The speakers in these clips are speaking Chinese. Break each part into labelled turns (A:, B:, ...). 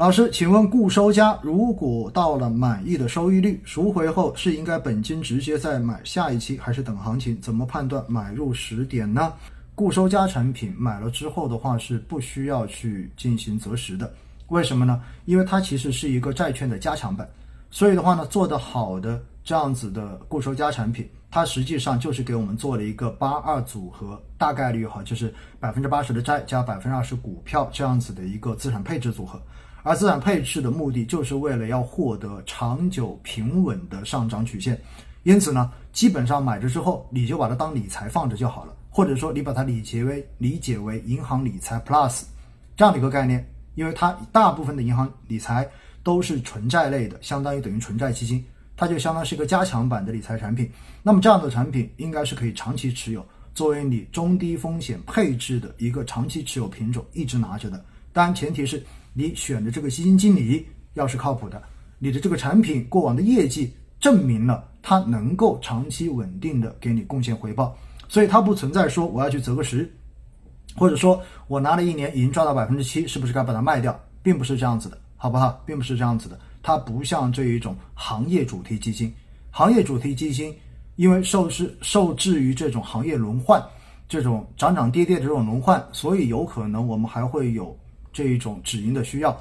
A: 老师，请问固收加如果到了满意的收益率，赎回后是应该本金直接再买下一期，还是等行情？怎么判断买入时点呢？固收加产品买了之后的话是不需要去进行择时的，为什么呢？因为它其实是一个债券的加强版，所以的话呢，做得好的这样子的固收加产品，它实际上就是给我们做了一个八二组合，大概率哈就是百分之八十的债加百分之二十股票这样子的一个资产配置组合。而资产配置的目的就是为了要获得长久平稳的上涨曲线，因此呢，基本上买着之后你就把它当理财放着就好了，或者说你把它理解为理解为银行理财 Plus 这样的一个概念，因为它大部分的银行理财都是纯债类的，相当于等于纯债基金，它就相当于是一个加强版的理财产品。那么这样的产品应该是可以长期持有，作为你中低风险配置的一个长期持有品种，一直拿着的。当然前提是。你选的这个基金经理要是靠谱的，你的这个产品过往的业绩证明了它能够长期稳定的给你贡献回报，所以它不存在说我要去择个时，或者说我拿了一年已经赚到百分之七，是不是该把它卖掉，并不是这样子的，好不好？并不是这样子的，它不像这一种行业主题基金，行业主题基金因为受制受制于这种行业轮换，这种涨涨跌跌的这种轮换，所以有可能我们还会有。这一种止盈的需要，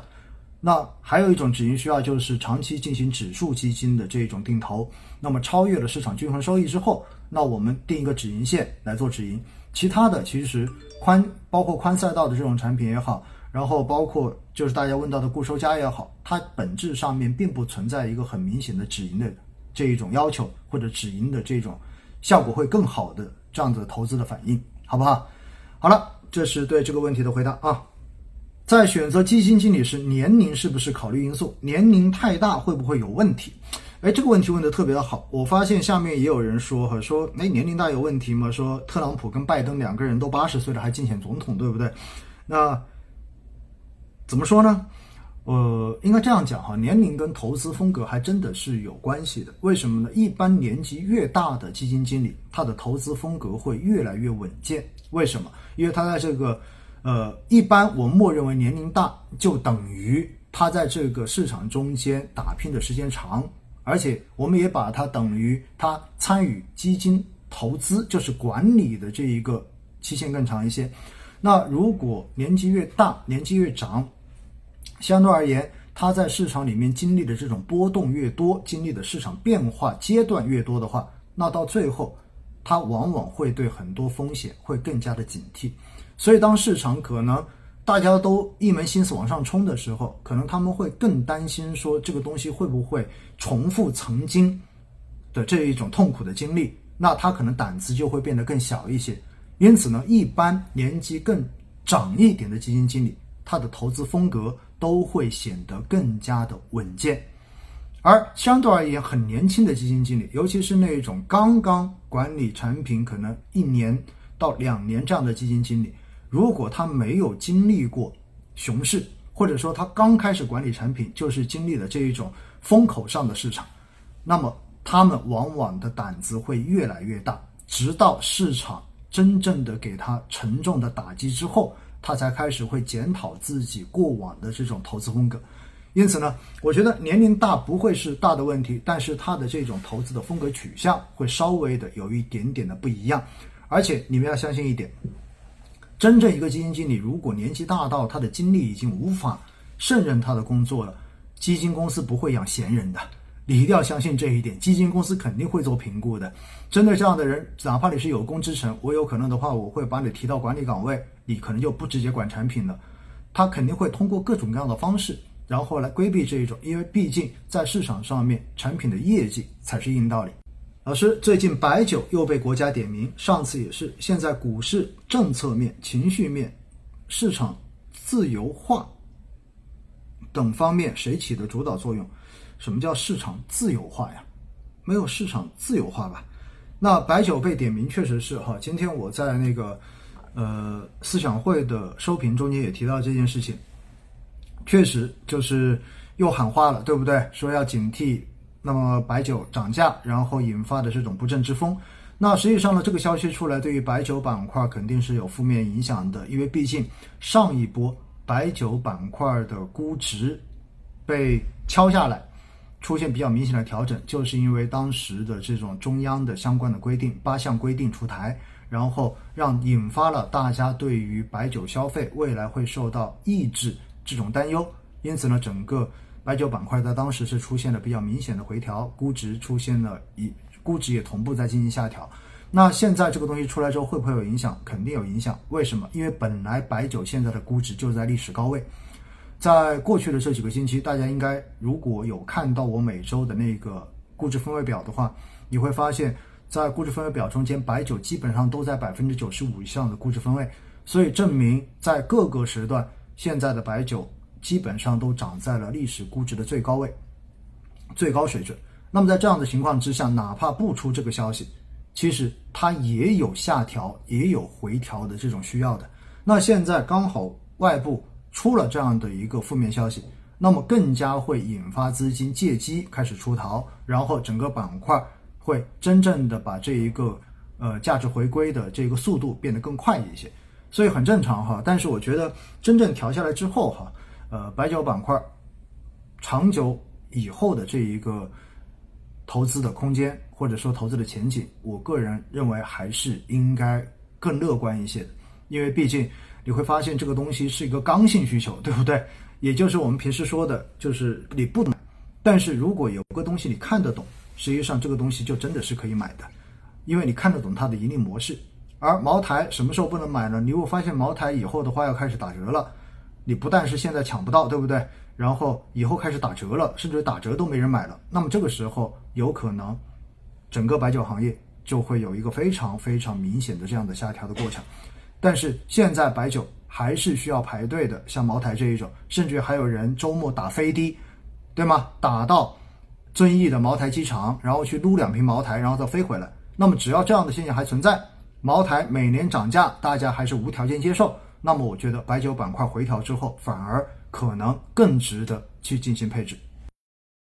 A: 那还有一种止盈需要就是长期进行指数基金的这一种定投。那么超越了市场均衡收益之后，那我们定一个止盈线来做止盈。其他的其实宽包括宽赛道的这种产品也好，然后包括就是大家问到的固收加也好，它本质上面并不存在一个很明显的止盈的这一种要求，或者止盈的这种效果会更好的这样子投资的反应，好不好？好了，这是对这个问题的回答啊。在选择基金经理时，年龄是不是考虑因素？年龄太大会不会有问题？哎，这个问题问的特别的好。我发现下面也有人说哈，说哎年龄大有问题吗？说特朗普跟拜登两个人都八十岁了还竞选总统，对不对？那怎么说呢？呃，应该这样讲哈，年龄跟投资风格还真的是有关系的。为什么呢？一般年纪越大的基金经理，他的投资风格会越来越稳健。为什么？因为他在这个。呃，一般我默认为年龄大就等于他在这个市场中间打拼的时间长，而且我们也把它等于他参与基金投资，就是管理的这一个期限更长一些。那如果年纪越大，年纪越长，相对而言，他在市场里面经历的这种波动越多，经历的市场变化阶段越多的话，那到最后，他往往会对很多风险会更加的警惕。所以，当市场可能大家都一门心思往上冲的时候，可能他们会更担心说这个东西会不会重复曾经的这一种痛苦的经历，那他可能胆子就会变得更小一些。因此呢，一般年纪更长一点的基金经理，他的投资风格都会显得更加的稳健，而相对而言，很年轻的基金经理，尤其是那种刚刚管理产品可能一年到两年这样的基金经理。如果他没有经历过熊市，或者说他刚开始管理产品就是经历了这一种风口上的市场，那么他们往往的胆子会越来越大，直到市场真正的给他沉重的打击之后，他才开始会检讨自己过往的这种投资风格。因此呢，我觉得年龄大不会是大的问题，但是他的这种投资的风格取向会稍微的有一点点的不一样，而且你们要相信一点。真正一个基金经理，如果年纪大到他的精力已经无法胜任他的工作了，基金公司不会养闲人的。你一定要相信这一点，基金公司肯定会做评估的。针对这样的人，哪怕你是有功之臣，我有可能的话，我会把你提到管理岗位，你可能就不直接管产品了。他肯定会通过各种各样的方式，然后来规避这一种，因为毕竟在市场上面，产品的业绩才是硬道理。老师，最近白酒又被国家点名，上次也是。现在股市政策面、情绪面、市场自由化等方面，谁起的主导作用？什么叫市场自由化呀？没有市场自由化吧？那白酒被点名，确实是哈。今天我在那个呃思想会的收评中间也提到这件事情，确实就是又喊话了，对不对？说要警惕。那么白酒涨价，然后引发的这种不正之风，那实际上呢，这个消息出来，对于白酒板块肯定是有负面影响的，因为毕竟上一波白酒板块的估值被敲下来，出现比较明显的调整，就是因为当时的这种中央的相关的规定八项规定出台，然后让引发了大家对于白酒消费未来会受到抑制这种担忧，因此呢，整个白酒板块在当时是出现了比较明显的回调，估值出现了一估值也同步在进行下调。那现在这个东西出来之后会不会有影响？肯定有影响。为什么？因为本来白酒现在的估值就在历史高位，在过去的这几个星期，大家应该如果有看到我每周的那个估值分位表的话，你会发现在估值分位表中间，白酒基本上都在百分之九十五以上的估值分位，所以证明在各个时段，现在的白酒基本上都涨在了历史估值的最高位、最高水准。那么在这样的情况之下，哪怕不出这个消息，其实它也有下调、也有回调的这种需要的。那现在刚好外部出了这样的一个负面消息，那么更加会引发资金借机开始出逃，然后整个板块会真正的把这一个呃价值回归的这个速度变得更快一些，所以很正常哈。但是我觉得真正调下来之后哈，呃，白酒板块长久以后的这一个。投资的空间或者说投资的前景，我个人认为还是应该更乐观一些的，因为毕竟你会发现这个东西是一个刚性需求，对不对？也就是我们平时说的，就是你不买，但是如果有个东西你看得懂，实际上这个东西就真的是可以买的，因为你看得懂它的盈利模式。而茅台什么时候不能买呢？你会发现茅台以后的话要开始打折了，你不但是现在抢不到，对不对？然后以后开始打折了，甚至打折都没人买了。那么这个时候有可能，整个白酒行业就会有一个非常非常明显的这样的下调的过程。但是现在白酒还是需要排队的，像茅台这一种，甚至还有人周末打飞的，对吗？打到遵义的茅台机场，然后去撸两瓶茅台，然后再飞回来。那么只要这样的现象还存在，茅台每年涨价，大家还是无条件接受。那么我觉得白酒板块回调之后，反而。可能更值得去进行配置。